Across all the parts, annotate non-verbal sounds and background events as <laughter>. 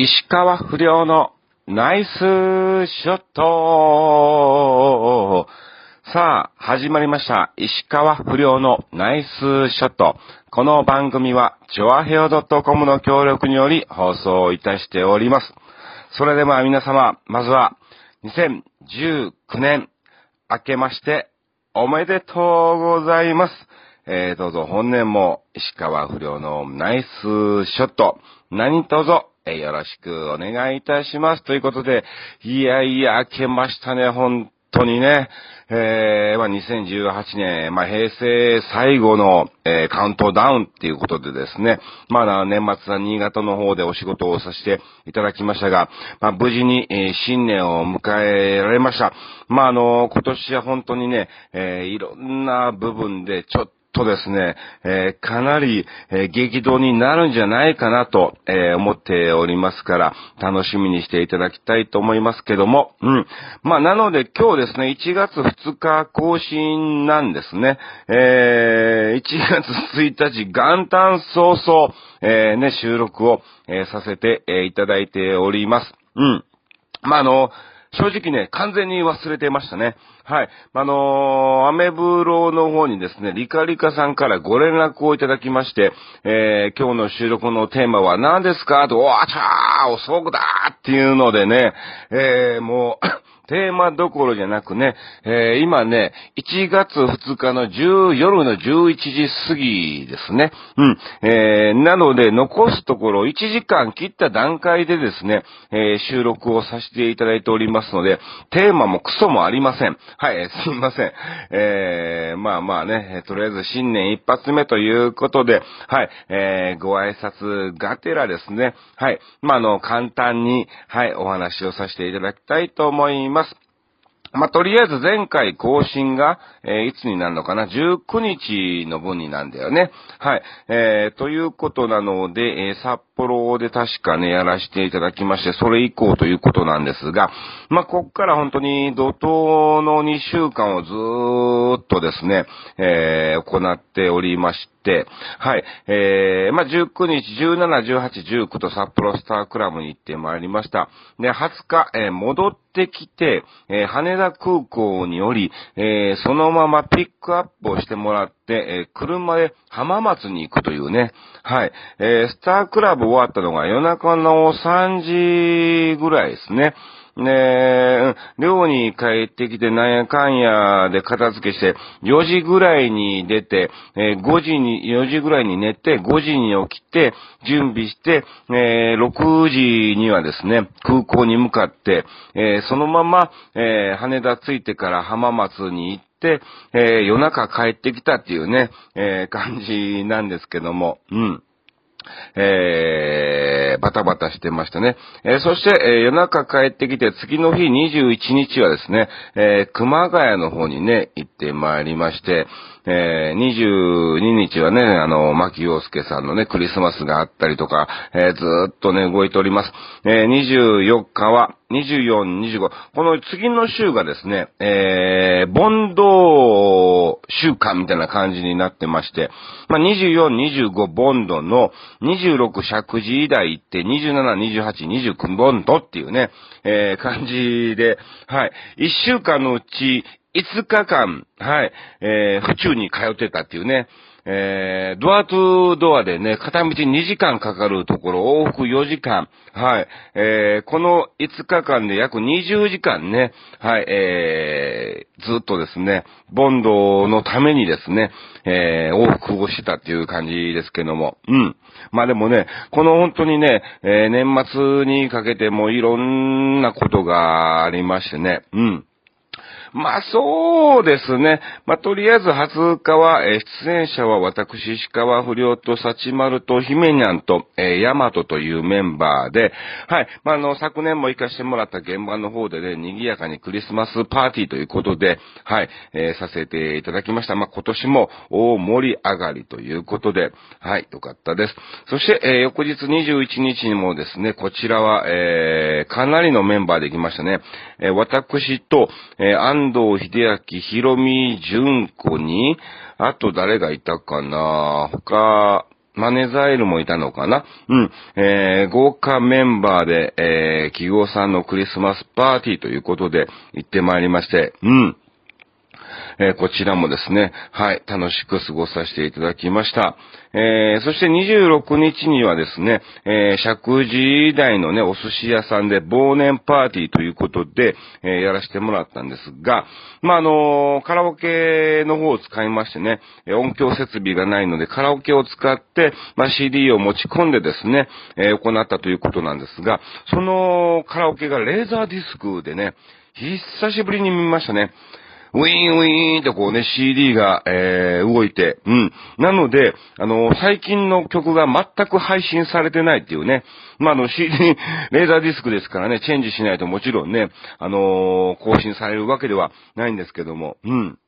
石川不良のナイスショットさあ、始まりました。石川不良のナイスショット。この番組は、ジョアヘオ .com の協力により放送いたしております。それでは皆様、まずは、2019年、明けまして、おめでとうございます。えー、どうぞ本年も石川不良のナイスショット、何卒、えよろしくお願いいたします。ということで、いやいや、明けましたね、本当にね。えー、まあ、2018年、まあ、平成最後の、えーカウントダウンっていうことでですね、まあ、年末は新潟の方でお仕事をさせていただきましたが、まあ、無事に、えー新年を迎えられました。まあ、あの、今年は本当にね、えいろんな部分でちょっととですね、えーかなり、えー激動になるんじゃないかなと、えー思っておりますから、楽しみにしていただきたいと思いますけども、うん。まあ、なので今日ですね、1月2日更新なんですね。えー1月1日元旦早々、えね、収録を、えさせて、えいただいております。うん。まあ、あの、正直ね、完全に忘れてましたね。はい。あのーアメブロの方にですね、リカリカさんからご連絡をいただきまして、えー今日の収録のテーマは何ですか？と、おわちゃー、遅くだーっていうのでね、えーもう、テーマどころじゃなくね、えー今ね、1月2日の10夜の11時過ぎですね。うん。えーなので、残すところ1時間切った段階でですね、えー収録をさせていただいておりますので、テーマもクソもありません。はい、すみません。えまあまあね、とりあえず新年一発目ということで、はい、えご挨拶がてらですね、はい、まああの、簡単に、はい、お話をさせていただきたいと思います。まあ、とりあえず前回更新が、えーいつになるのかな ?19 日の分になんだよね。はい。えーということなので、えー札幌で確かね、やらせていただきまして、それ以降ということなんですが、まあ、こっから本当に怒涛の2週間をずーっとですね、えー行っておりまして、はい。えーまあ、19日、17、18、19と札幌スタークラブに行ってまいりました。で、20日、えー戻ってきて、えー羽田空港に降り、えーそのままピックアップをしてもらって、えー車で浜松に行くというね。はい。えースタークラブ終わったのが夜中の3時ぐらいですね。ねえ、寮に帰ってきてなんやかんやで片付けして、4時ぐらいに出て、えー5時に、4時ぐらいに寝て、5時に起きて、準備して、えー6時にはですね、空港に向かって、えーそのまま、え羽田着いてから浜松に行って、え夜中帰ってきたっていうね、え感じなんですけども、うん。えー、バタバタしてましたね。えーそして、えー夜中帰ってきて、次の日21日はですね、えー熊谷の方にね、行ってまいりまして、えー22日はね、あの、牧陽介さんのね、クリスマスがあったりとか、えーずっとね、動いております。えー24日は、24、25、この次の週がですね、えー、ボンド週間みたいな感じになってまして、まあ、24、25ボンドの26、尺時以来って、27、28、29ボンドっていうね、えー、感じで、はい。1週間のうち5日間、はい、えー、府中に通ってたっていうね、えー、ドアトゥドアでね、片道2時間かかるところ、往復4時間。はい。えー、この5日間で約20時間ね、はい、えー、ずっとですね、ボンドのためにですね、えー、往復をしてたっていう感じですけども。うん。まあでもね、この本当にね、えー、年末にかけてもいろんなことがありましてね。うん。まあそうですね。まあとりあえず20日は、えー出演者は私、石川不良と幸丸と姫にゃんと、えー、ヤマトというメンバーで、はい。まああの、昨年も行かしてもらった現場の方でね、賑やかにクリスマスパーティーということで、はい、えーさせていただきました。まあ今年も大盛り上がりということで、はい、よかったです。そして、えー翌日21日にもですね、こちらは、えーかなりのメンバーで行きましたね。えー私と、えー安藤秀明、ひろみ純子に、あと誰がいたかな？他、マネザイルもいたのかな？うん。えー、豪華メンバーで、えー、企業さんのクリスマスパーティーということで行ってまいりまして、うん。えー、こちらもですね、はい、楽しく過ごさせていただきました。えー、そして26日にはですね、えー、石神井台のね、お寿司屋さんで忘年パーティーということで、えー、やらせてもらったんですが、まあ、あの、カラオケの方を使いましてね、音響設備がないので、カラオケを使って、まあ、CD を持ち込んでですね、え、行ったということなんですが、そのカラオケがレーザーディスクでね、久しぶりに見ましたね。ウィーンウィーンってこうね、CD が、えー、動いて、うん。なので、あのー、最近の曲が全く配信されてないっていうね。まあ、あの、CD、<laughs> レーザーディスクですからね、チェンジしないともちろんね、あのー、更新されるわけではないんですけども、うん。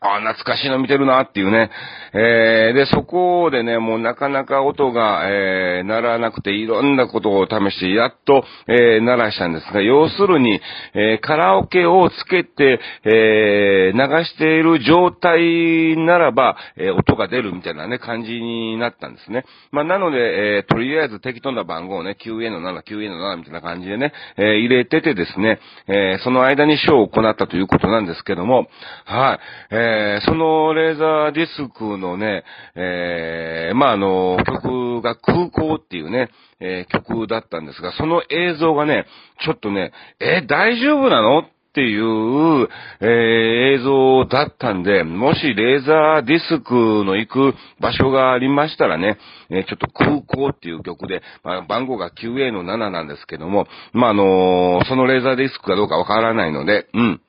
あ、懐かしいの見てるなっていうね。えー、で、そこでね、もうなかなか音が、えー、鳴らなくていろんなことを試して、やっと、えー、鳴らしたんですが、要するに、えー、カラオケをつけて、えー、流している状態ならば、えー、音が出るみたいなね、感じになったんですね。まあ、なので、えー、とりあえず適当な番号をね、9A の7、9A の7みたいな感じでね、えー、入れててですね、えー、その間にショーを行ったということなんですけども、はい、えーえー、そのレーザーディスクのね、えー、まあ、あの、曲が空港っていうね、えー、曲だったんですが、その映像がね、ちょっとね、え大丈夫なのっていう、えー、映像だったんで、もしレーザーディスクの行く場所がありましたらね、えー、ちょっと空港っていう曲で、まあ、番号が 9A の7なんですけども、まあ、あのー、そのレーザーディスクかどうかわからないので、うん。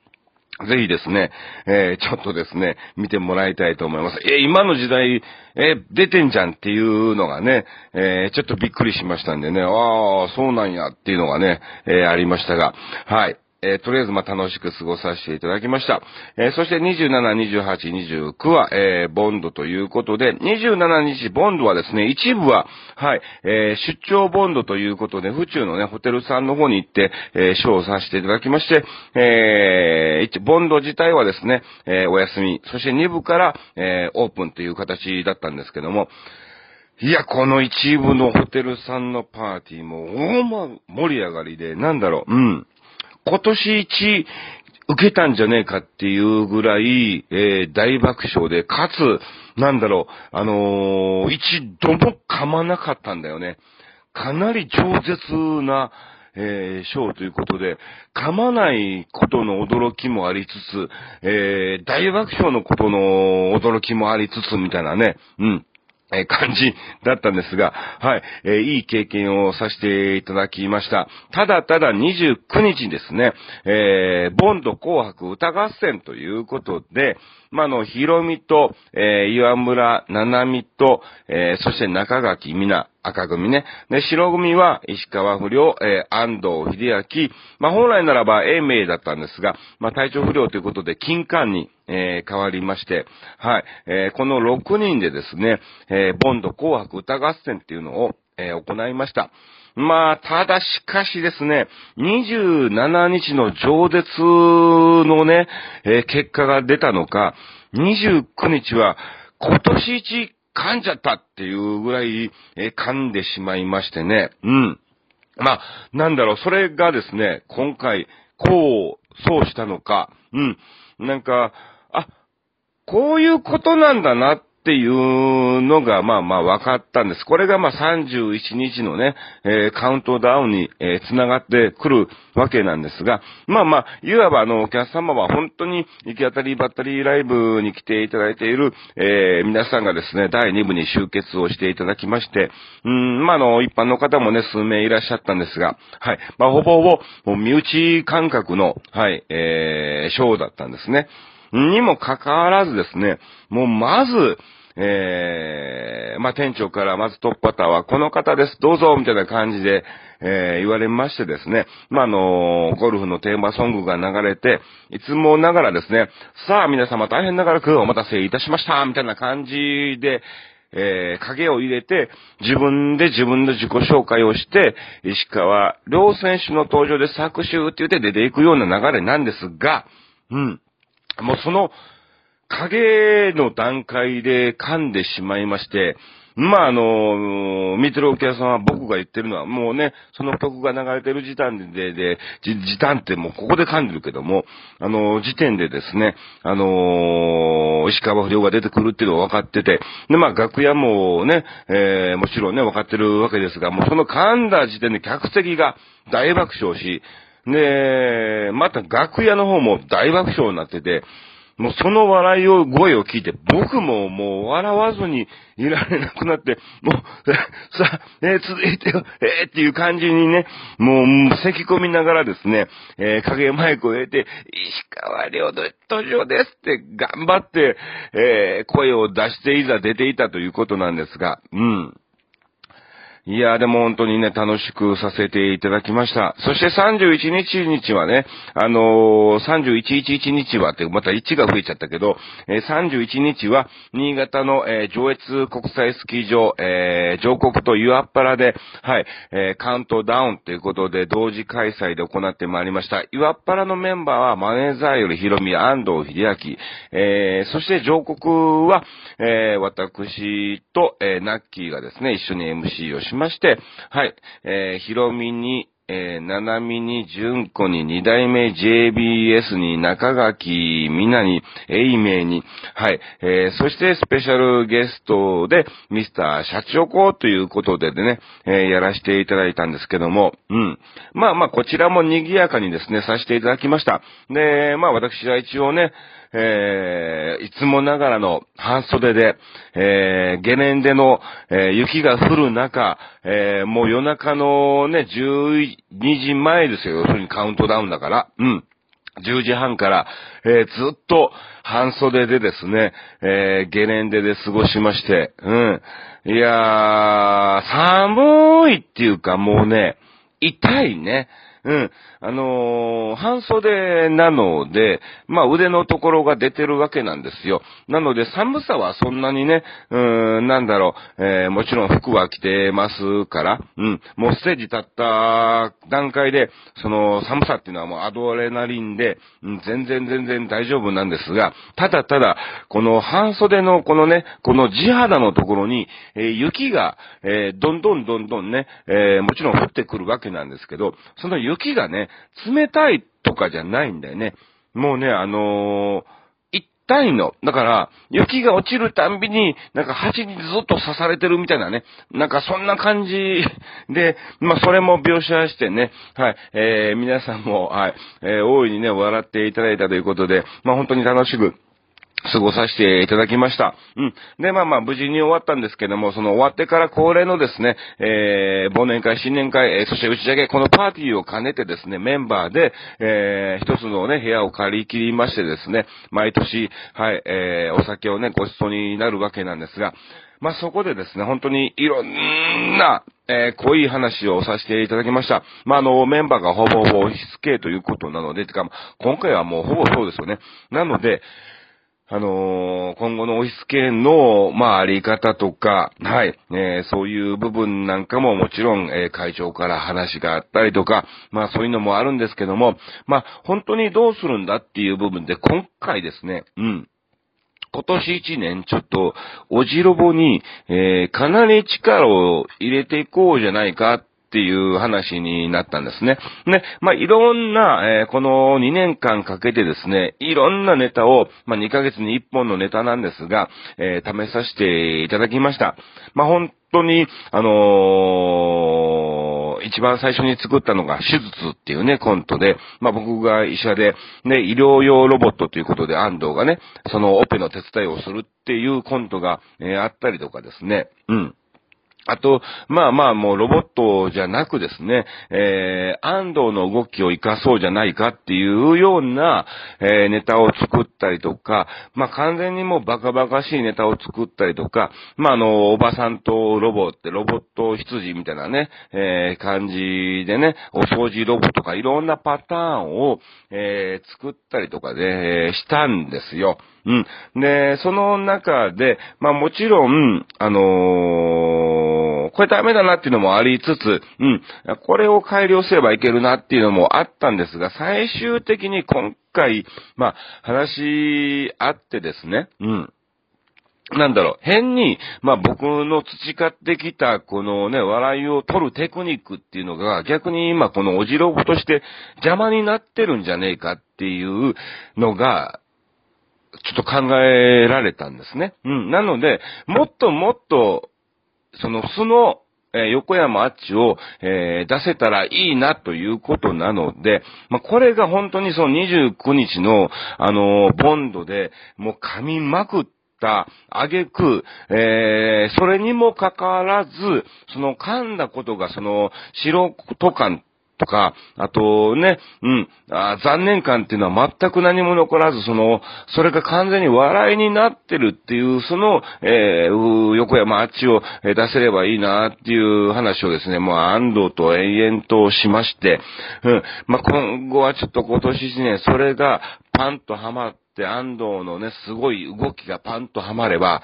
ぜひですね、えー、ちょっとですね、見てもらいたいと思います。えー、今の時代、えー、出てんじゃんっていうのがね、えちょっとびっくりしましたんでね、ああ、そうなんやっていうのがね、えありましたが、はい。えー、とりあえず、ま、楽しく過ごさせていただきました。えー、そして27、28、29は、えー、ボンドということで、27日ボンドはですね、一部は、はい、え出張ボンドということで、府中のね、ホテルさんの方に行って、えショーをさせていただきまして、えボンド自体はですね、えお休み、そして2部から、えオープンという形だったんですけども、いや、この一部のホテルさんのパーティーも、大盛り上がりで、なんだろう、うん。今年一受けたんじゃねえかっていうぐらい、えー、大爆笑で、かつ、なんだろう、あのー、一度も噛まなかったんだよね。かなり超絶な、えー、ショーということで、噛まないことの驚きもありつつ、えー、大爆笑のことの驚きもありつつ、みたいなね、うん。え感じだったんですが、はい、えー、いい経験をさせていただきました。ただただ29日にですね、えー、ボンド紅白歌合戦ということで、まあ、の、ヒロミと、えー、岩村七海と、えー、そして中垣みな、赤組ね。で、白組は石川不良、えー、安藤秀明。まあ、本来ならば英明だったんですが、まあ、体調不良ということで、金管に、えー、変わりまして、はい、えー、この6人でですね、え、ボンド紅白歌合戦っていうのを、え、行いました。まあ、ただしかしですね、27日の上絶のね、え、結果が出たのか、29日は今年一噛んじゃったっていうぐらい、え、噛んでしまいましてね。うん。まあ、なんだろう、それがですね、今回、こう、そうしたのか、うん。なんか、あ、こういうことなんだなっっていうのが、まあまあ分かったんです。これがまあ31日のね、えー、カウントダウンに、えー、繋がってくるわけなんですが、まあまあ、いわばあの、お客様は本当に行き当たりばったりライブに来ていただいている、えー、皆さんがですね、第2部に集結をしていただきまして、うん、まああの、一般の方もね、数名いらっしゃったんですが、はい、まあほぼほぼ、身内感覚の、はい、えー、ショーだったんですね。にもかかわらずですね、もうまず、えー、まあ、店長からまずトップバッターはこの方です、どうぞ、みたいな感じで、えー、言われましてですね、まあ、あのー、ゴルフのテーマソングが流れて、いつもながらですね、さあ皆様大変長らくお待たせいたしました、みたいな感じで、えー、影を入れて、自分で自分の自己紹介をして、石川両選手の登場で作集って言って出ていくような流れなんですが、うん。もうその、影の段階で噛んでしまいまして、まあ、あの、見てるお客さんは僕が言ってるのは、もうね、その曲が流れてる時点で、で、時短ってもうここで噛んでるけども、あの、時点でですね、あの、石川不良が出てくるっていうのは分かってて、で、まあ、楽屋もね、えー、もちろんね、分かってるわけですが、もうその噛んだ時点で客席が大爆笑し、で、また楽屋の方も大爆笑になってて、もうその笑いを、声を聞いて、僕ももう笑わずにいられなくなって、もう、さ、えー、続いてよ、えー、っていう感じにね、もう、咳込みながらですね、えー、影マイクを入れて、石川亮登場ですって頑張って、えー、声を出していざ出ていたということなんですが、うん。いや、でも本当にね、楽しくさせていただきました。そして31日日はね、あのー、3111日はって、また1が増えちゃったけど、えー、31日は、新潟の、えー、上越国際スキー場、えー、上国と湯っ原で、はい、えー、カウントダウンということで、同時開催で行ってまいりました。湯っ原のメンバーは、マネーザーよりヒロミ、安藤秀明、えー、そして上国は、えー、私と、えー、ナッキーがですね、一緒に MC をしました。まして、はい、えー、ヒロミに、えー、七海に純子に二代目 JBS に中垣みなに、エイメイに、はい、えー、そしてスペシャルゲストでミスター社長公ということでね、えー、やらせていただいたんですけども、うん。まあまあ、こちらも賑やかにですね、させていただきました。で、まあ私は一応ね、えー、いつもながらの半袖で、えー、ゲネンデの、えー、雪が降る中、えー、もう夜中のね、12時前ですよ。要するにカウントダウンだから。うん。10時半から、えー、ずっと半袖でですね、えー、ゲレンデで過ごしまして、うん。いやー、寒いっていうかもうね、痛いね。うん。あのー、半袖なので、まあ腕のところが出てるわけなんですよ。なので寒さはそんなにね、うーん、なんだろう、えー、もちろん服は着てますから、うん。もうステージ立った段階で、その寒さっていうのはもうアドレナリンで、うん、全然全然大丈夫なんですが、ただただ、この半袖のこのね、この地肌のところに、えー、雪が、えどんどんどんどんね、えもちろん降ってくるわけなんですけど、その雪雪がね、冷たいとかじゃないんだよね。もうね、あのー、一体の。だから、雪が落ちるたんびに、なんか蜂にずっと刺されてるみたいなね。なんかそんな感じ <laughs> で、まあそれも描写してね、はい、えー、皆さんも、はい、えー、大いにね、笑っていただいたということで、まあ本当に楽しく、過ごさせていただきました。うん。で、まあまあ、無事に終わったんですけども、その終わってから恒例のですね、えー、忘年会、新年会、えー、そして打ち上げ、このパーティーを兼ねてですね、メンバーで、えー、一つのね、部屋を借り切りましてですね、毎年、はい、えー、お酒をね、ご馳走になるわけなんですが、まあ、そこでですね、本当にいろんな、えー、濃い話をさせていただきました。まあ、あの、メンバーがほぼほぼオフィス系ということなので、てか、今回はもうほぼそうですよね。なので、あのー、今後のオフィス系の、まあ、あり方とか、はい、えー、そういう部分なんかももちろん、えー、会長から話があったりとか、まあ、そういうのもあるんですけども、まあ、本当にどうするんだっていう部分で、今回ですね、うん。今年一年ちょっと、おじろぼに、えー、かなり力を入れていこうじゃないかっっていう話になったんですね。ね、まあ、いろんな、えー、この2年間かけてですね、いろんなネタを、まあ、2ヶ月に1本のネタなんですが、えー、試させていただきました。まあ、本当に、あのー、一番最初に作ったのが手術っていうね、コントで、まあ、僕が医者で、ね、医療用ロボットということで安藤がね、そのオペの手伝いをするっていうコントが、えー、あったりとかですね、うん。あと、まあまあもうロボットじゃなくですね、えー、安藤の動きを活かそうじゃないかっていうような、えー、ネタを作ったりとか、まあ完全にもうバカバカしいネタを作ったりとか、まああの、おばさんとロボって、ロボット羊みたいなね、えー、感じでね、お掃除ロボとかいろんなパターンを、えー、作ったりとかで、えー、したんですよ。うん。で、その中で、まあもちろん、あのー、これダメだなっていうのもありつつ、うん、これを改良すればいけるなっていうのもあったんですが、最終的に今回、まあ、話あってですね、うん。なんだろう、変に、まあ僕の培ってきた、このね、笑いを取るテクニックっていうのが、逆に今このおじろぼとして邪魔になってるんじゃねえかっていうのが、ちょっと考えられたんですね。うん。なので、もっともっと、その素の、えー、横山あっちを、えー、出せたらいいなということなので、まあ、これが本当にその29日の、あのー、ボンドで、もう噛みまくって、た、あげく、え、それにもかかわらず、その噛んだことが、その、素人感とか、あとね、うん、あ残念感っていうのは全く何も残らず、その、それが完全に笑いになってるっていう、その、えー、横山あっちを出せればいいなっていう話をですね、もう安藤と延々としまして、うん、まあ、今後はちょっと今年ね、それがパンとはまって、安藤のね、すごい動きがパンとはまれば、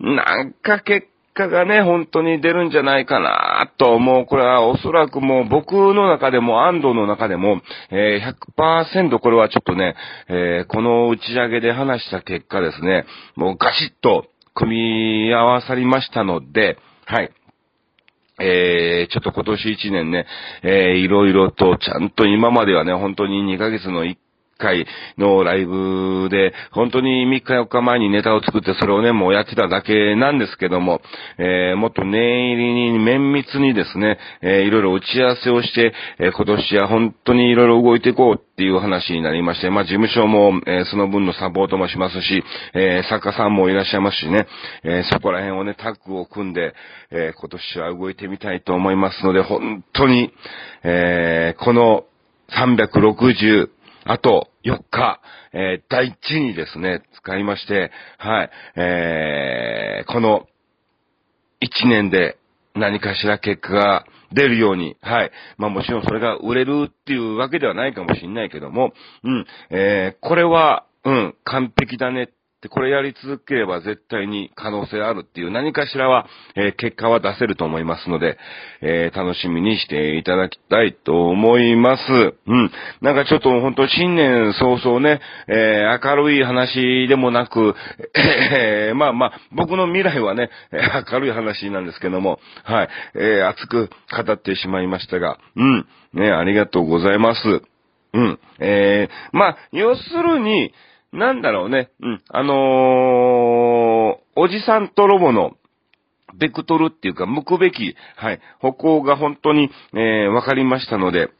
なんか結果がね、本当に出るんじゃないかなと思う。これはおそらくもう僕の中でも安藤の中でも、えー、100%これはちょっとね、えー、この打ち上げで話した結果ですね、もうガシッと組み合わさりましたので、はい。えー、ちょっと今年1年ね、えー、いろいろとちゃんと今まではね、本当に2ヶ月の1回のライブで、本当に3日4日前にネタを作ってそれをね、もうやってただけなんですけども、えー、もっと念入りに綿密にですね、えー、いろいろ打ち合わせをして、えー、今年は本当にいろいろ動いていこうっていう話になりまして、まあ事務所も、えー、その分のサポートもしますし、えー、作家さんもいらっしゃいますしね、えー、そこら辺をね、タッグを組んで、えー、今年は動いてみたいと思いますので、本当に、えー、この360あと4日、えー、第一にですね、使いまして、はい、えー、この1年で何かしら結果が出るように、はい。まあもちろんそれが売れるっていうわけではないかもしんないけども、うん、えー、これは、うん、完璧だねで、これやり続ければ絶対に可能性あるっていう何かしらは、えー、結果は出せると思いますので、えー、楽しみにしていただきたいと思います。うん。なんかちょっと本当新年早々ね、えー、明るい話でもなく、えー、まあまあ、僕の未来はね、明るい話なんですけども、はい、え、熱く語ってしまいましたが、うん。ね、ありがとうございます。うん。え、まあ、要するに、なんだろうね。うん。あのー、おじさんとロボの、ベクトルっていうか、向くべき、はい、歩行が本当に、えー、わかりましたので、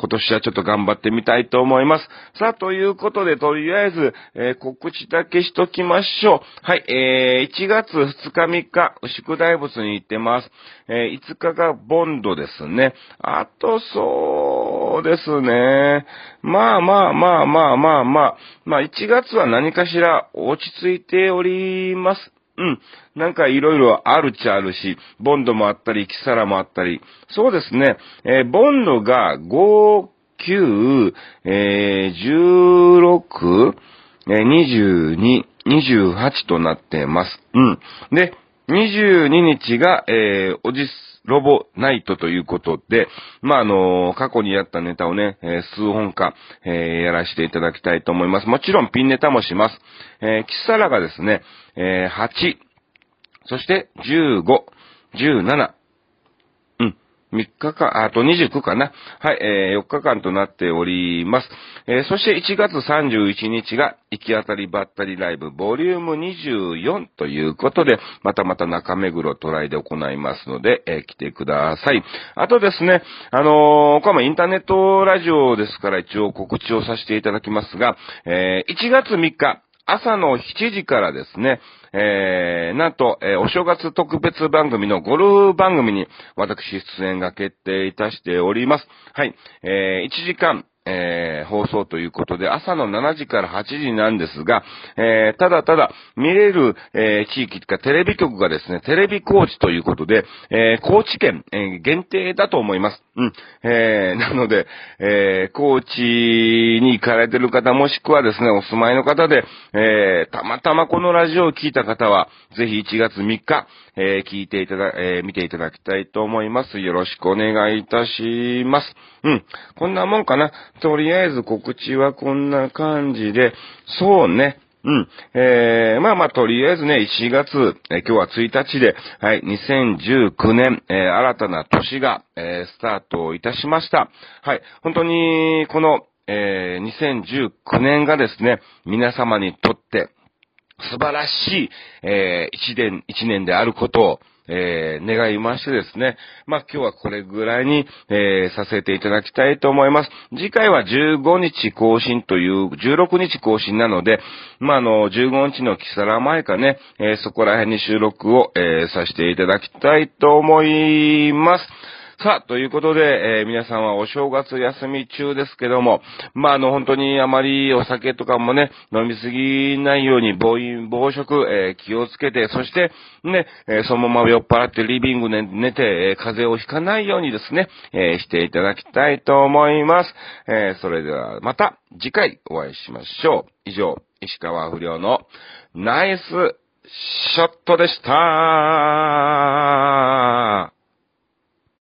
今年はちょっと頑張ってみたいと思います。さあ、ということで、とりあえず、えー、告知だけしときましょう。はい、えー、1月2日3日、宿大仏に行ってます。えー、5日がボンドですね。あと、そうそうですね。まあまあまあまあまあまあ、まあ1月は何かしら落ち着いております。うん。なんかいろいろあるっちゃあるし、ボンドもあったり、キサラもあったり。そうですね。えー、ボンドが59え、16、えー、22、28となってます。うん。で、22日が、えー、おじロボナイトということで、まあ、あの過去にやったネタをね、えー、数本か、えー、やらせていただきたいと思います。もちろんピンネタもします。えー、キサラがですね、えー、8、そして15、17、3日間、あと29かな。はい、えー、4日間となっております。えー、そして1月31日が、行き当たりばったりライブ、ボリューム24ということで、またまた中目黒トライで行いますので、えー、来てください。あとですね、あのー、これもインターネットラジオですから一応告知をさせていただきますが、えー、1月3日、朝の7時からですね、えー、なんと、えー、お正月特別番組のゴルフ番組に私出演が決定いたしております。はい。えー、1時間、えー、放送ということで、朝の7時から8時なんですが、えー、ただただ見れる、えー、地域とかテレビ局がですね、テレビ高知ということで、え高知県、え限定だと思います。うん。えなので、え高知に行かれてる方もしくはですね、お住まいの方で、えたまたまこのラジオを聞いた方は、ぜひ1月3日、え聞いていただ、え見ていただきたいと思います。よろしくお願いいたします。うん。こんなもんかな。とりあえず告知はこんな感じで、そうね。うん。えー、まあまあ、とりあえずね、1月、えー今日は1日で、はい、2019年、えー新たな年が、えースタートいたしました。はい、本当に、この、えー2019年がですね、皆様にとって、素晴らしい、えー一年、一年であることを、えー願いましてですね。まあ、今日はこれぐらいに、えーさせていただきたいと思います。次回は15日更新という、16日更新なので、まあ、あの、15日のキサラ前かね、えーそこら辺に収録を、えーさせていただきたいと思います。さあ、ということで、えー皆さんはお正月休み中ですけども、まあ、あの、本当にあまりお酒とかもね、飲みすぎないように、暴飲、暴食、えー気をつけて、そして、ね、えーそのまま酔っ払ってリビングで寝て、え風邪をひかないようにですね、えしていただきたいと思います。えそれでは、また次回お会いしましょう。以上、石川不良のナイスショットでした。